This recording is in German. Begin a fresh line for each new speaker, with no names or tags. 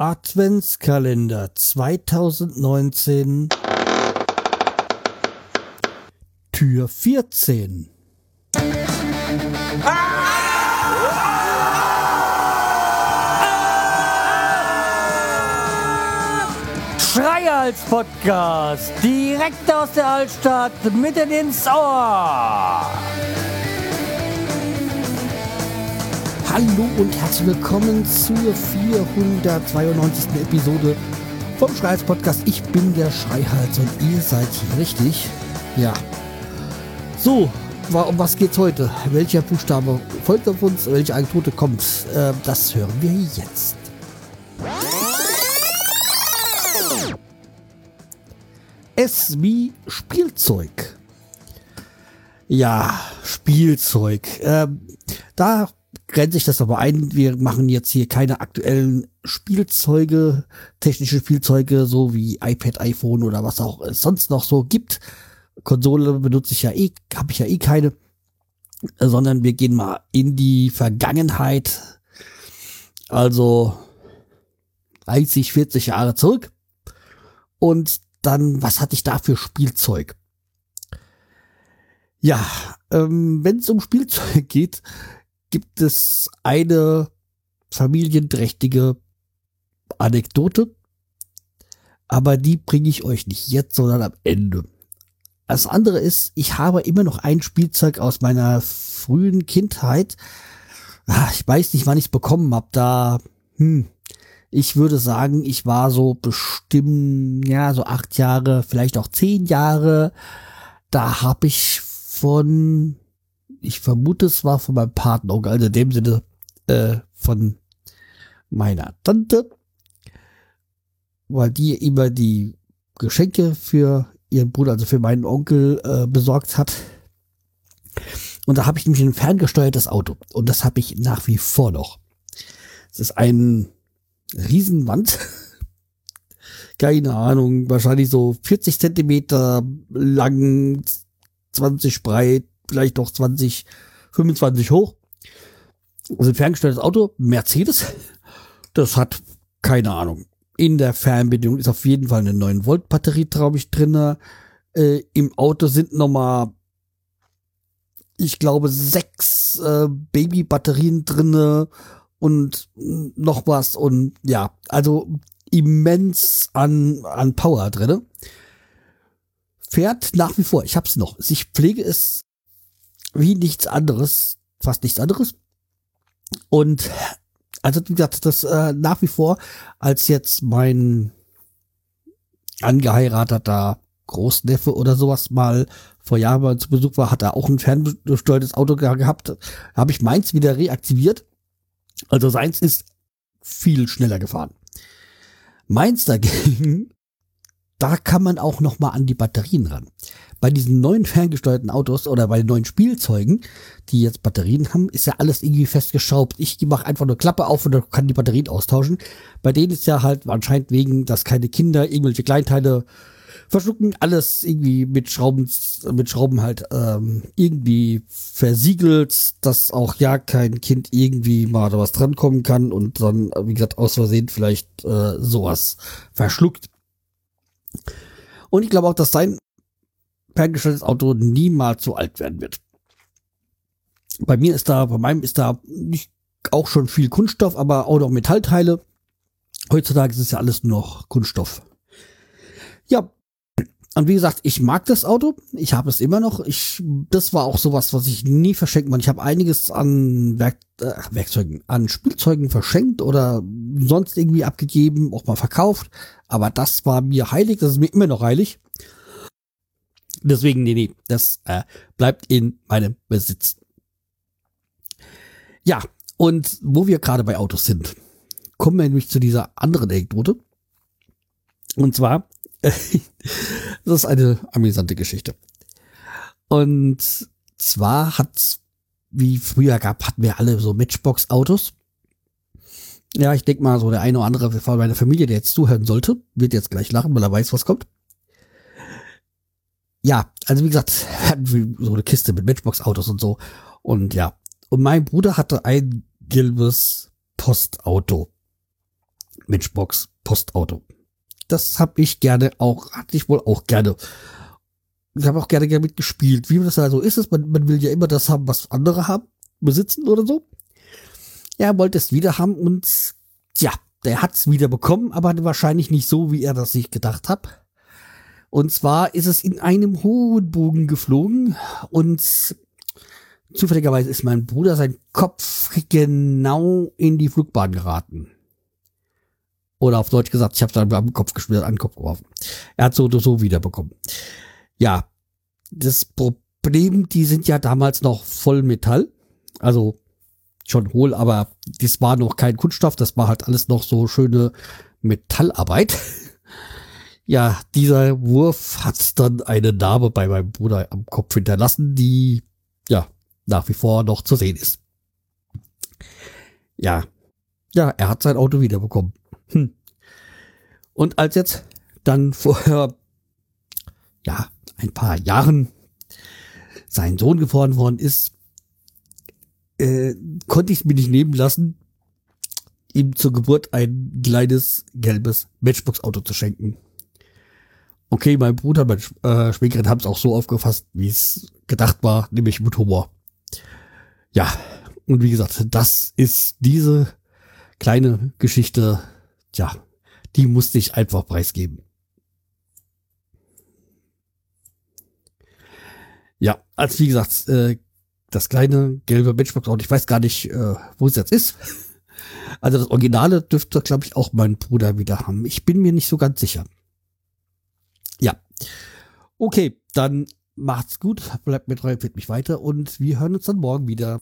Adventskalender 2019 Tür 14 Schreihals Podcast, direkt aus der Altstadt, mitten ins Ohr. Hallo und herzlich willkommen zur 492. Episode vom Schreihals Podcast. Ich bin der Schreihals und ihr seid richtig. Ja. So, um was geht's heute? Welcher Buchstabe folgt auf uns? Welche Anekdote kommt? Äh, das hören wir jetzt. Es wie Spielzeug. Ja, Spielzeug. Ähm, da grenzt sich das aber ein. Wir machen jetzt hier keine aktuellen Spielzeuge, technische Spielzeuge, so wie iPad, iPhone oder was auch es sonst noch so gibt. Konsole benutze ich ja eh, habe ich ja eh keine, sondern wir gehen mal in die Vergangenheit. Also 30, 40 Jahre zurück. Und dann, was hatte ich da für Spielzeug? Ja, ähm, wenn es um Spielzeug geht, gibt es eine familienträchtige Anekdote, aber die bringe ich euch nicht jetzt, sondern am Ende. Das andere ist, ich habe immer noch ein Spielzeug aus meiner frühen Kindheit. Ah, ich weiß nicht, wann ich es bekommen habe. Da, hm, ich würde sagen, ich war so bestimmt, ja, so acht Jahre, vielleicht auch zehn Jahre. Da habe ich von, ich vermute, es war von meinem Partner, also in dem Sinne äh, von meiner Tante, weil die immer die Geschenke für ihren Bruder, also für meinen Onkel, äh, besorgt hat. Und da habe ich nämlich ein ferngesteuertes Auto. Und das habe ich nach wie vor noch. Es ist ein Riesenwand. Keine Ahnung, wahrscheinlich so 40 Zentimeter lang, 20 breit, vielleicht auch 20, 25 hoch. Also ein ferngesteuertes Auto, Mercedes. Das hat keine Ahnung. In der Fernbedienung ist auf jeden Fall eine 9 Volt Batterie, glaube ich, drinne. Äh, Im Auto sind nochmal, ich glaube, sechs äh, Baby-Batterien drinne und noch was und ja, also immens an, an Power drinne. Fährt nach wie vor, ich hab's noch. Ich pflege es wie nichts anderes, fast nichts anderes. Und also wie gesagt, das äh, nach wie vor, als jetzt mein angeheirateter Großneffe oder sowas mal vor Jahren mal zu Besuch war, hat er auch ein ferngesteuertes Auto gehabt. Habe ich meins wieder reaktiviert also seins ist viel schneller gefahren. Meins dagegen, da kann man auch noch mal an die Batterien ran. Bei diesen neuen ferngesteuerten Autos oder bei den neuen Spielzeugen, die jetzt Batterien haben, ist ja alles irgendwie festgeschraubt. Ich mache einfach nur Klappe auf und kann die Batterien austauschen. Bei denen ist ja halt anscheinend wegen, dass keine Kinder irgendwelche Kleinteile verschlucken, alles irgendwie mit Schrauben, mit Schrauben halt ähm, irgendwie versiegelt, dass auch ja kein Kind irgendwie mal da was drankommen kann und dann, wie gesagt, aus Versehen vielleicht äh, sowas verschluckt. Und ich glaube auch, dass sein ferngesteuertes Auto niemals so alt werden wird. Bei mir ist da, bei meinem ist da nicht auch schon viel Kunststoff, aber auch noch Metallteile. Heutzutage ist es ja alles nur noch Kunststoff. Ja, und wie gesagt, ich mag das Auto. Ich habe es immer noch. Ich, das war auch sowas, was ich nie verschenken wollte. Ich habe einiges an Werk, äh, Werkzeugen, an Spielzeugen verschenkt oder sonst irgendwie abgegeben, auch mal verkauft. Aber das war mir heilig. Das ist mir immer noch heilig. Deswegen, nee, nee, das äh, bleibt in meinem Besitz. Ja, und wo wir gerade bei Autos sind, kommen wir nämlich zu dieser anderen Anekdote. Und zwar das ist eine amüsante Geschichte. Und zwar hat, wie früher gab, hatten wir alle so Matchbox-Autos. Ja, ich denke mal, so der eine oder andere von meiner Familie, der jetzt zuhören sollte, wird jetzt gleich lachen, weil er weiß, was kommt. Ja, also wie gesagt, wir hatten so eine Kiste mit Matchbox-Autos und so. Und ja, und mein Bruder hatte ein gelbes Postauto. Matchbox Postauto. Das habe ich gerne auch, hatte ich wohl auch gerne. Ich habe auch gerne gerne mitgespielt. Wie das also ist, es, man, man will ja immer das haben, was andere haben, besitzen oder so. Er wollte es wieder haben und ja, der hat es wieder bekommen, aber wahrscheinlich nicht so, wie er das sich gedacht hat. Und zwar ist es in einem hohen Bogen geflogen und zufälligerweise ist mein Bruder sein Kopf genau in die Flugbahn geraten. Oder auf Deutsch gesagt, ich habe dann am Kopf gespielt, an den Kopf geworfen. Er hat so oder so wiederbekommen. Ja, das Problem, die sind ja damals noch voll Metall. Also schon hohl, aber das war noch kein Kunststoff, das war halt alles noch so schöne Metallarbeit. ja, dieser Wurf hat dann eine Narbe bei meinem Bruder am Kopf hinterlassen, die ja nach wie vor noch zu sehen ist. Ja, ja, er hat sein Auto wiederbekommen. Hm. Und als jetzt dann vorher, ja, ein paar Jahren sein Sohn geboren worden ist, äh, konnte ich es mir nicht nehmen lassen, ihm zur Geburt ein kleines gelbes Matchbox-Auto zu schenken. Okay, mein Bruder und meine äh, Schwägerin haben es auch so aufgefasst, wie es gedacht war, nämlich mit Humor. Ja, und wie gesagt, das ist diese kleine Geschichte, ja, die musste ich einfach preisgeben. Ja, als wie gesagt, äh, das kleine gelbe Matchbox und ich weiß gar nicht, äh, wo es jetzt ist. Also das Originale dürfte, glaube ich, auch mein Bruder wieder haben. Ich bin mir nicht so ganz sicher. Ja. Okay, dann macht's gut, bleibt mir treu, empfiehlt mich weiter und wir hören uns dann morgen wieder.